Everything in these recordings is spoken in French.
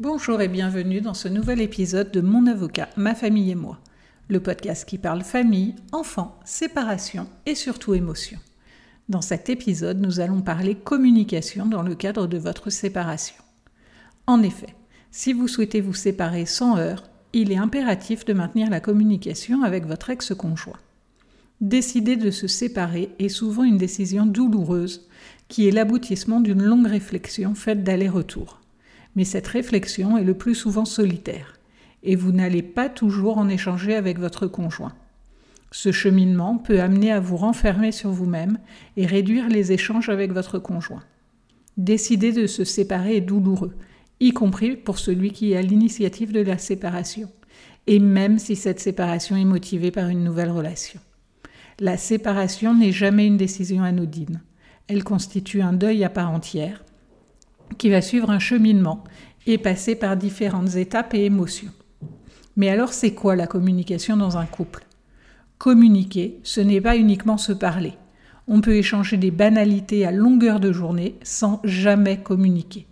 Bonjour et bienvenue dans ce nouvel épisode de Mon avocat, ma famille et moi, le podcast qui parle famille, enfants, séparation et surtout émotion. Dans cet épisode, nous allons parler communication dans le cadre de votre séparation. En effet, si vous souhaitez vous séparer sans heurts, il est impératif de maintenir la communication avec votre ex-conjoint. Décider de se séparer est souvent une décision douloureuse qui est l'aboutissement d'une longue réflexion faite d'aller-retour mais cette réflexion est le plus souvent solitaire, et vous n'allez pas toujours en échanger avec votre conjoint. Ce cheminement peut amener à vous renfermer sur vous-même et réduire les échanges avec votre conjoint. Décider de se séparer est douloureux, y compris pour celui qui est à l'initiative de la séparation, et même si cette séparation est motivée par une nouvelle relation. La séparation n'est jamais une décision anodine. Elle constitue un deuil à part entière, qui va suivre un cheminement et passer par différentes étapes et émotions. Mais alors c'est quoi la communication dans un couple? Communiquer, ce n'est pas uniquement se parler. On peut échanger des banalités à longueur de journée sans jamais communiquer.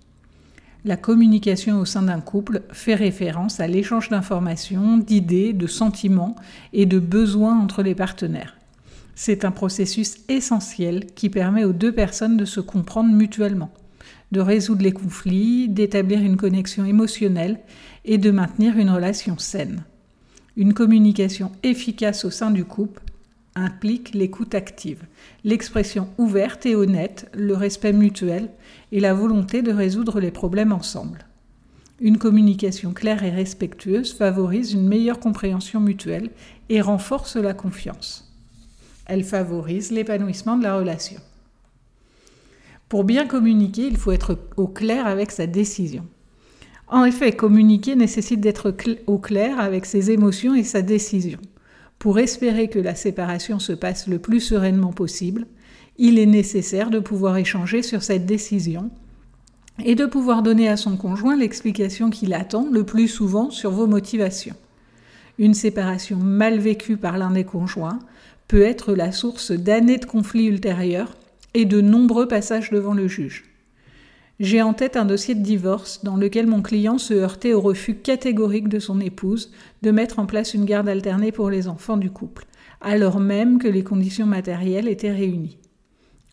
La communication au sein d'un couple fait référence à l'échange d'informations, d'idées, de sentiments et de besoins entre les partenaires. C'est un processus essentiel qui permet aux deux personnes de se comprendre mutuellement de résoudre les conflits, d'établir une connexion émotionnelle et de maintenir une relation saine. Une communication efficace au sein du couple implique l'écoute active, l'expression ouverte et honnête, le respect mutuel et la volonté de résoudre les problèmes ensemble. Une communication claire et respectueuse favorise une meilleure compréhension mutuelle et renforce la confiance. Elle favorise l'épanouissement de la relation. Pour bien communiquer, il faut être au clair avec sa décision. En effet, communiquer nécessite d'être au clair avec ses émotions et sa décision. Pour espérer que la séparation se passe le plus sereinement possible, il est nécessaire de pouvoir échanger sur cette décision et de pouvoir donner à son conjoint l'explication qu'il attend le plus souvent sur vos motivations. Une séparation mal vécue par l'un des conjoints peut être la source d'années de conflits ultérieurs et de nombreux passages devant le juge. J'ai en tête un dossier de divorce dans lequel mon client se heurtait au refus catégorique de son épouse de mettre en place une garde alternée pour les enfants du couple, alors même que les conditions matérielles étaient réunies.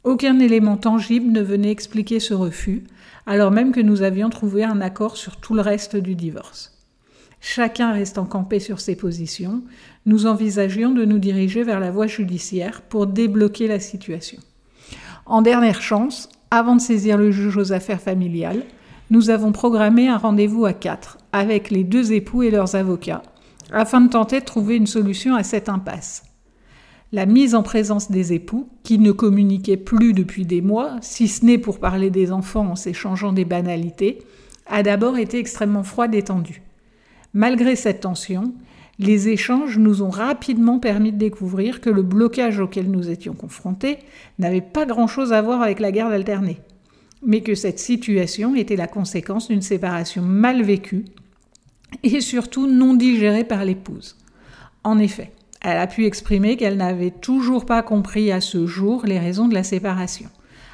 Aucun élément tangible ne venait expliquer ce refus, alors même que nous avions trouvé un accord sur tout le reste du divorce. Chacun restant campé sur ses positions, nous envisagions de nous diriger vers la voie judiciaire pour débloquer la situation. En dernière chance, avant de saisir le juge aux affaires familiales, nous avons programmé un rendez-vous à quatre avec les deux époux et leurs avocats afin de tenter de trouver une solution à cette impasse. La mise en présence des époux, qui ne communiquaient plus depuis des mois, si ce n'est pour parler des enfants en s'échangeant des banalités, a d'abord été extrêmement froide et tendue. Malgré cette tension, les échanges nous ont rapidement permis de découvrir que le blocage auquel nous étions confrontés n'avait pas grand-chose à voir avec la garde alternée, mais que cette situation était la conséquence d'une séparation mal vécue et surtout non digérée par l'épouse. En effet, elle a pu exprimer qu'elle n'avait toujours pas compris à ce jour les raisons de la séparation.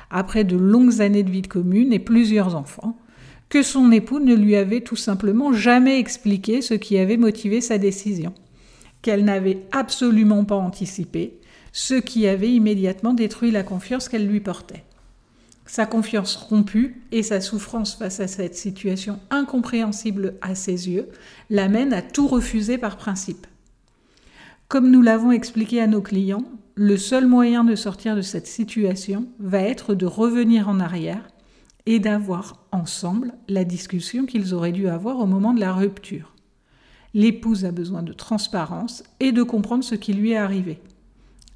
Après de longues années de vie commune et plusieurs enfants, que son époux ne lui avait tout simplement jamais expliqué ce qui avait motivé sa décision, qu'elle n'avait absolument pas anticipé, ce qui avait immédiatement détruit la confiance qu'elle lui portait. Sa confiance rompue et sa souffrance face à cette situation incompréhensible à ses yeux l'amènent à tout refuser par principe. Comme nous l'avons expliqué à nos clients, le seul moyen de sortir de cette situation va être de revenir en arrière et d'avoir ensemble la discussion qu'ils auraient dû avoir au moment de la rupture. L'épouse a besoin de transparence et de comprendre ce qui lui est arrivé.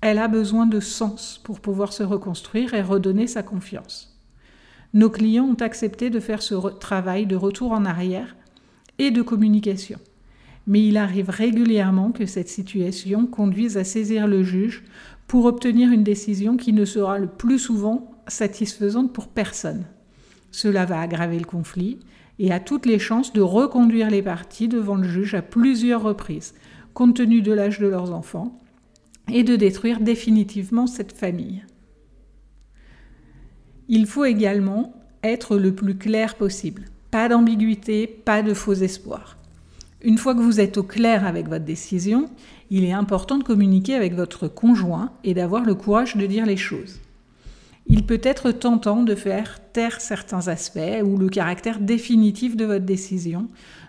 Elle a besoin de sens pour pouvoir se reconstruire et redonner sa confiance. Nos clients ont accepté de faire ce travail de retour en arrière et de communication. Mais il arrive régulièrement que cette situation conduise à saisir le juge pour obtenir une décision qui ne sera le plus souvent satisfaisante pour personne. Cela va aggraver le conflit et a toutes les chances de reconduire les parties devant le juge à plusieurs reprises, compte tenu de l'âge de leurs enfants, et de détruire définitivement cette famille. Il faut également être le plus clair possible. Pas d'ambiguïté, pas de faux espoirs. Une fois que vous êtes au clair avec votre décision, il est important de communiquer avec votre conjoint et d'avoir le courage de dire les choses. Il peut être tentant de faire taire certains aspects ou le caractère définitif de votre décision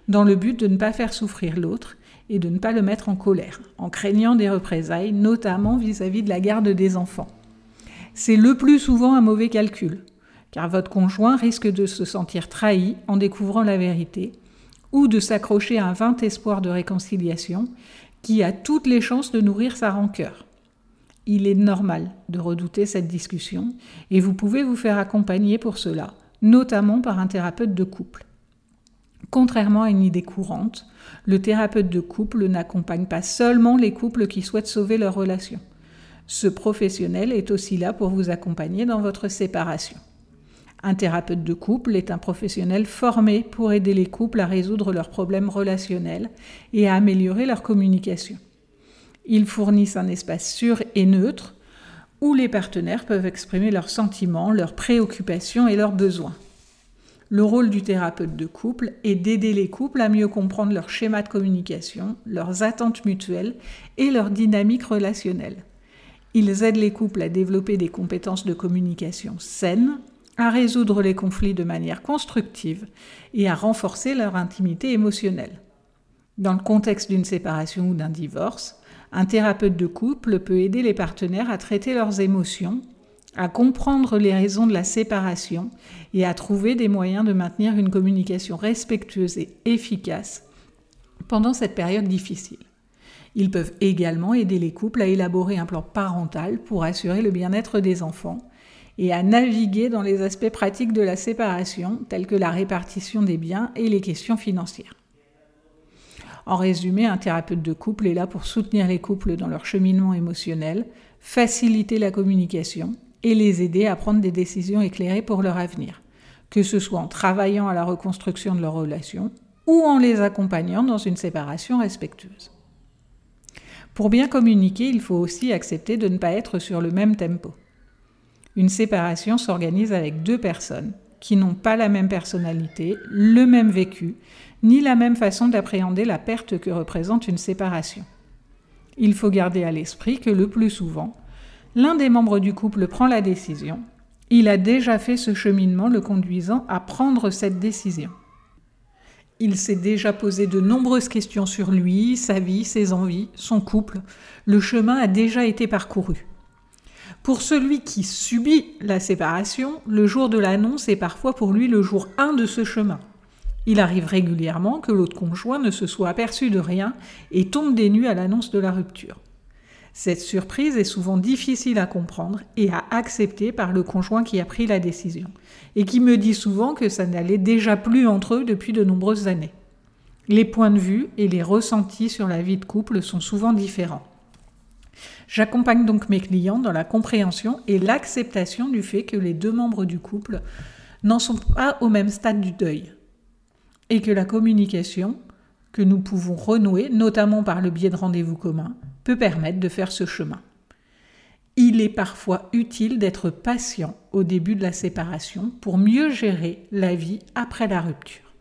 dans le but de ne pas faire souffrir l'autre et de ne pas le mettre en colère, en craignant des représailles, notamment vis-à-vis de la garde des enfants. C'est le plus souvent un mauvais calcul, car votre conjoint risque de se sentir trahi en découvrant la vérité, ou de s'accrocher à un vain espoir de réconciliation qui a toutes les chances de nourrir sa rancœur. Il est normal de redouter cette discussion et vous pouvez vous faire accompagner pour cela, notamment par un thérapeute de couple. Contrairement à une idée courante, le thérapeute de couple n'accompagne pas seulement les couples qui souhaitent sauver leur relation. Ce professionnel est aussi là pour vous accompagner dans votre séparation. Un thérapeute de couple est un professionnel formé pour aider les couples à résoudre leurs problèmes relationnels et à améliorer leur communication. Ils fournissent un espace sûr et neutre où les partenaires peuvent exprimer leurs sentiments, leurs préoccupations et leurs besoins. Le rôle du thérapeute de couple est d'aider les couples à mieux comprendre leur schéma de communication, leurs attentes mutuelles et leur dynamique relationnelle. Ils aident les couples à développer des compétences de communication saines, à résoudre les conflits de manière constructive et à renforcer leur intimité émotionnelle. Dans le contexte d'une séparation ou d'un divorce, un thérapeute de couple peut aider les partenaires à traiter leurs émotions à comprendre les raisons de la séparation et à trouver des moyens de maintenir une communication respectueuse et efficace pendant cette période difficile. Ils peuvent également aider les couples à élaborer un plan parental pour assurer le bien-être des enfants et à naviguer dans les aspects pratiques de la séparation, tels que la répartition des biens et les questions financières. En résumé, un thérapeute de couple est là pour soutenir les couples dans leur cheminement émotionnel, faciliter la communication et les aider à prendre des décisions éclairées pour leur avenir, que ce soit en travaillant à la reconstruction de leur relation ou en les accompagnant dans une séparation respectueuse. Pour bien communiquer, il faut aussi accepter de ne pas être sur le même tempo. Une séparation s'organise avec deux personnes qui n'ont pas la même personnalité, le même vécu, ni la même façon d'appréhender la perte que représente une séparation. Il faut garder à l'esprit que le plus souvent, l'un des membres du couple prend la décision. Il a déjà fait ce cheminement le conduisant à prendre cette décision. Il s'est déjà posé de nombreuses questions sur lui, sa vie, ses envies, son couple. Le chemin a déjà été parcouru. Pour celui qui subit la séparation, le jour de l'annonce est parfois pour lui le jour 1 de ce chemin. Il arrive régulièrement que l'autre conjoint ne se soit aperçu de rien et tombe des nues à l'annonce de la rupture. Cette surprise est souvent difficile à comprendre et à accepter par le conjoint qui a pris la décision, et qui me dit souvent que ça n'allait déjà plus entre eux depuis de nombreuses années. Les points de vue et les ressentis sur la vie de couple sont souvent différents. J'accompagne donc mes clients dans la compréhension et l'acceptation du fait que les deux membres du couple n'en sont pas au même stade du deuil, et que la communication que nous pouvons renouer, notamment par le biais de rendez-vous communs, peut permettre de faire ce chemin. Il est parfois utile d'être patient au début de la séparation pour mieux gérer la vie après la rupture.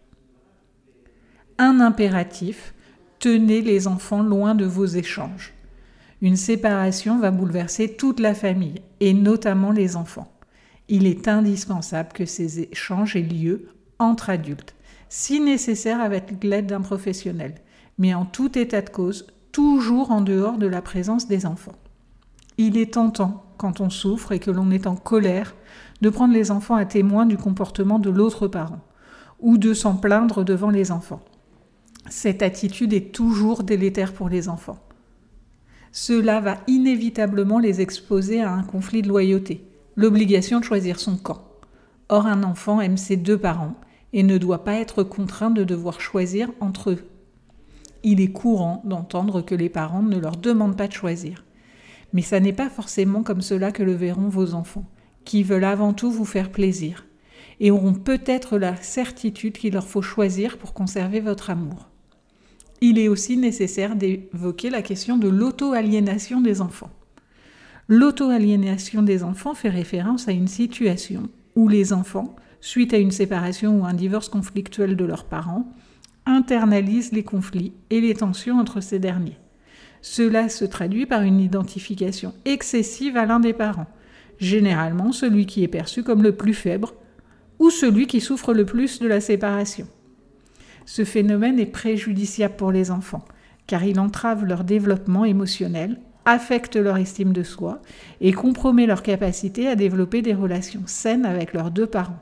Un impératif, tenez les enfants loin de vos échanges. Une séparation va bouleverser toute la famille, et notamment les enfants. Il est indispensable que ces échanges aient lieu entre adultes, si nécessaire avec l'aide d'un professionnel, mais en tout état de cause, toujours en dehors de la présence des enfants. Il est tentant, quand on souffre et que l'on est en colère, de prendre les enfants à témoin du comportement de l'autre parent, ou de s'en plaindre devant les enfants. Cette attitude est toujours délétère pour les enfants. Cela va inévitablement les exposer à un conflit de loyauté, l'obligation de choisir son camp. Or, un enfant aime ses deux parents et ne doit pas être contraint de devoir choisir entre eux il est courant d'entendre que les parents ne leur demandent pas de choisir. Mais ça n'est pas forcément comme cela que le verront vos enfants, qui veulent avant tout vous faire plaisir, et auront peut-être la certitude qu'il leur faut choisir pour conserver votre amour. Il est aussi nécessaire d'évoquer la question de l'auto-aliénation des enfants. L'auto-aliénation des enfants fait référence à une situation où les enfants suite à une séparation ou un divorce conflictuel de leurs parents, internalisent les conflits et les tensions entre ces derniers. Cela se traduit par une identification excessive à l'un des parents, généralement celui qui est perçu comme le plus faible ou celui qui souffre le plus de la séparation. Ce phénomène est préjudiciable pour les enfants, car il entrave leur développement émotionnel, affecte leur estime de soi et compromet leur capacité à développer des relations saines avec leurs deux parents.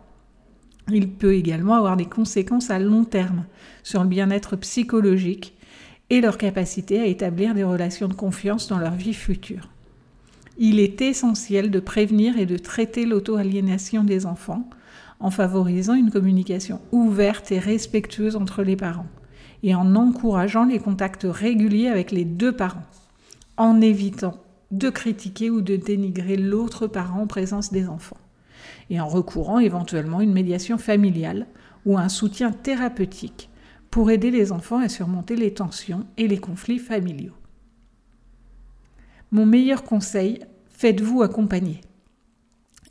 Il peut également avoir des conséquences à long terme sur le bien-être psychologique et leur capacité à établir des relations de confiance dans leur vie future. Il est essentiel de prévenir et de traiter l'auto-aliénation des enfants en favorisant une communication ouverte et respectueuse entre les parents et en encourageant les contacts réguliers avec les deux parents, en évitant de critiquer ou de dénigrer l'autre parent en présence des enfants, et en recourant éventuellement à une médiation familiale ou un soutien thérapeutique pour aider les enfants à surmonter les tensions et les conflits familiaux. Mon meilleur conseil, faites-vous accompagner.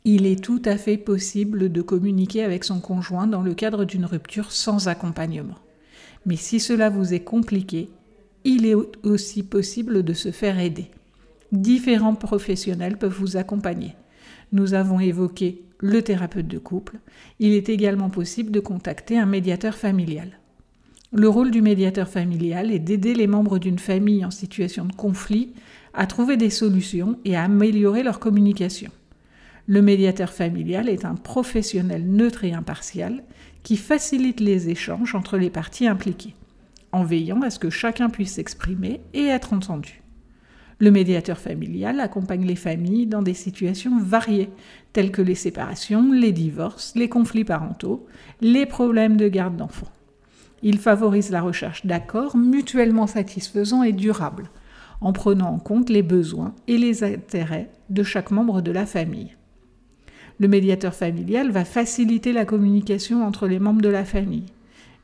Il est tout à fait possible de communiquer avec son conjoint dans le cadre d'une rupture sans accompagnement. Mais si cela vous est compliqué, il est aussi possible de se faire aider. Différents professionnels peuvent vous accompagner. Nous avons évoqué le thérapeute de couple. Il est également possible de contacter un médiateur familial. Le rôle du médiateur familial est d'aider les membres d'une famille en situation de conflit à trouver des solutions et à améliorer leur communication. Le médiateur familial est un professionnel neutre et impartial qui facilite les échanges entre les parties impliquées, en veillant à ce que chacun puisse s'exprimer et être entendu. Le médiateur familial accompagne les familles dans des situations variées, telles que les séparations, les divorces, les conflits parentaux, les problèmes de garde d'enfants. Il favorise la recherche d'accords mutuellement satisfaisants et durables, en prenant en compte les besoins et les intérêts de chaque membre de la famille. Le médiateur familial va faciliter la communication entre les membres de la famille.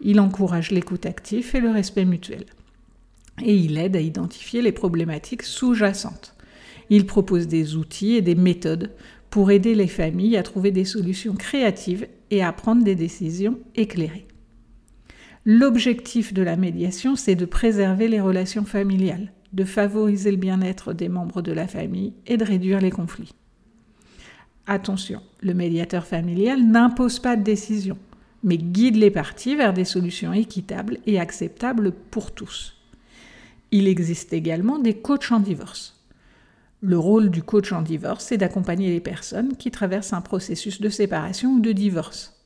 Il encourage l'écoute active et le respect mutuel. Et il aide à identifier les problématiques sous-jacentes. Il propose des outils et des méthodes pour aider les familles à trouver des solutions créatives et à prendre des décisions éclairées. L'objectif de la médiation, c'est de préserver les relations familiales, de favoriser le bien-être des membres de la famille et de réduire les conflits. Attention, le médiateur familial n'impose pas de décision, mais guide les parties vers des solutions équitables et acceptables pour tous. Il existe également des coachs en divorce. Le rôle du coach en divorce est d'accompagner les personnes qui traversent un processus de séparation ou de divorce.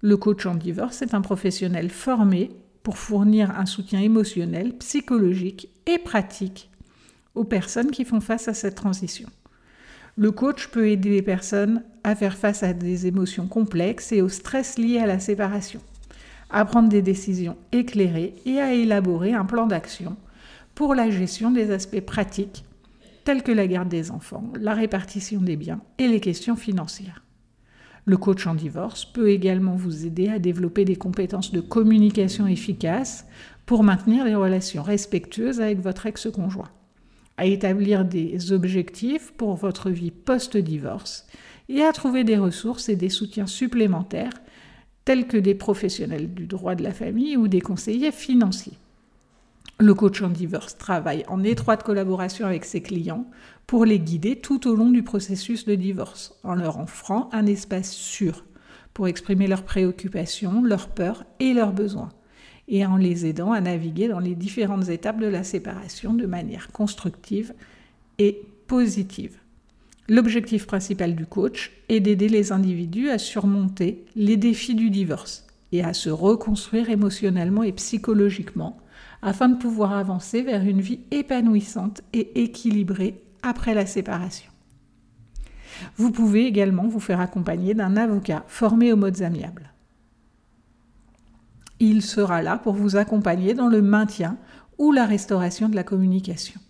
Le coach en divorce est un professionnel formé pour fournir un soutien émotionnel, psychologique et pratique aux personnes qui font face à cette transition. Le coach peut aider les personnes à faire face à des émotions complexes et au stress lié à la séparation, à prendre des décisions éclairées et à élaborer un plan d'action pour la gestion des aspects pratiques tels que la garde des enfants, la répartition des biens et les questions financières. Le coach en divorce peut également vous aider à développer des compétences de communication efficaces pour maintenir des relations respectueuses avec votre ex-conjoint à établir des objectifs pour votre vie post-divorce et à trouver des ressources et des soutiens supplémentaires tels que des professionnels du droit de la famille ou des conseillers financiers. Le coach en divorce travaille en étroite collaboration avec ses clients pour les guider tout au long du processus de divorce, en leur offrant un espace sûr pour exprimer leurs préoccupations, leurs peurs et leurs besoins et en les aidant à naviguer dans les différentes étapes de la séparation de manière constructive et positive. L'objectif principal du coach est d'aider les individus à surmonter les défis du divorce et à se reconstruire émotionnellement et psychologiquement afin de pouvoir avancer vers une vie épanouissante et équilibrée après la séparation. Vous pouvez également vous faire accompagner d'un avocat formé aux modes amiables il sera là pour vous accompagner dans le maintien ou la restauration de la communication.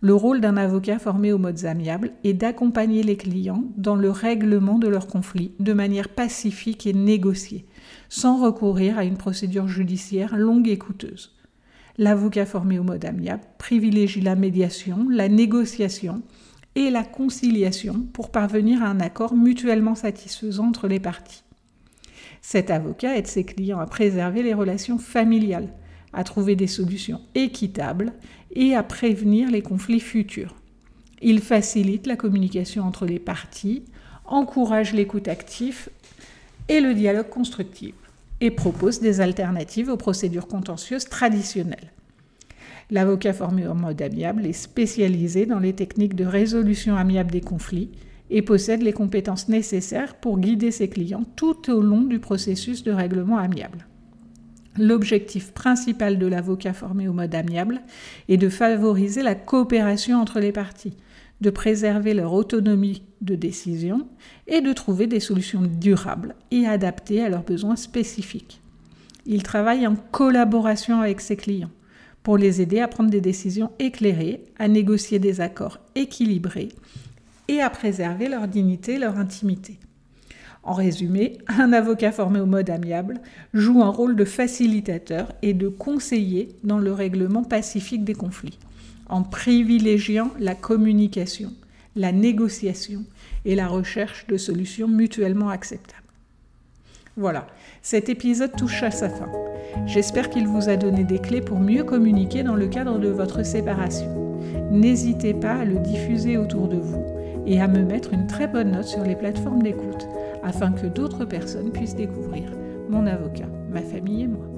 Le rôle d'un avocat formé aux modes amiables est d'accompagner les clients dans le règlement de leurs conflits de manière pacifique et négociée, sans recourir à une procédure judiciaire longue et coûteuse. L'avocat formé au mode amiable privilégie la médiation, la négociation et la conciliation pour parvenir à un accord mutuellement satisfaisant entre les parties. Cet avocat aide ses clients à préserver les relations familiales, à trouver des solutions équitables et à prévenir les conflits futurs. Il facilite la communication entre les parties, encourage l'écoute active et le dialogue constructif et propose des alternatives aux procédures contentieuses traditionnelles. L'avocat formé en mode amiable est spécialisé dans les techniques de résolution amiable des conflits et possède les compétences nécessaires pour guider ses clients tout au long du processus de règlement amiable. L'objectif principal de l'avocat formé au mode amiable est de favoriser la coopération entre les parties, de préserver leur autonomie de décision et de trouver des solutions durables et adaptées à leurs besoins spécifiques. Il travaille en collaboration avec ses clients pour les aider à prendre des décisions éclairées, à négocier des accords équilibrés et à préserver leur dignité leur intimité. En résumé, un avocat formé au mode amiable joue un rôle de facilitateur et de conseiller dans le règlement pacifique des conflits, en privilégiant la communication, la négociation et la recherche de solutions mutuellement acceptables. Voilà, cet épisode touche à sa fin. J'espère qu'il vous a donné des clés pour mieux communiquer dans le cadre de votre séparation. N'hésitez pas à le diffuser autour de et à me mettre une très bonne note sur les plateformes d'écoute afin que d'autres personnes puissent découvrir mon avocat, ma famille et moi.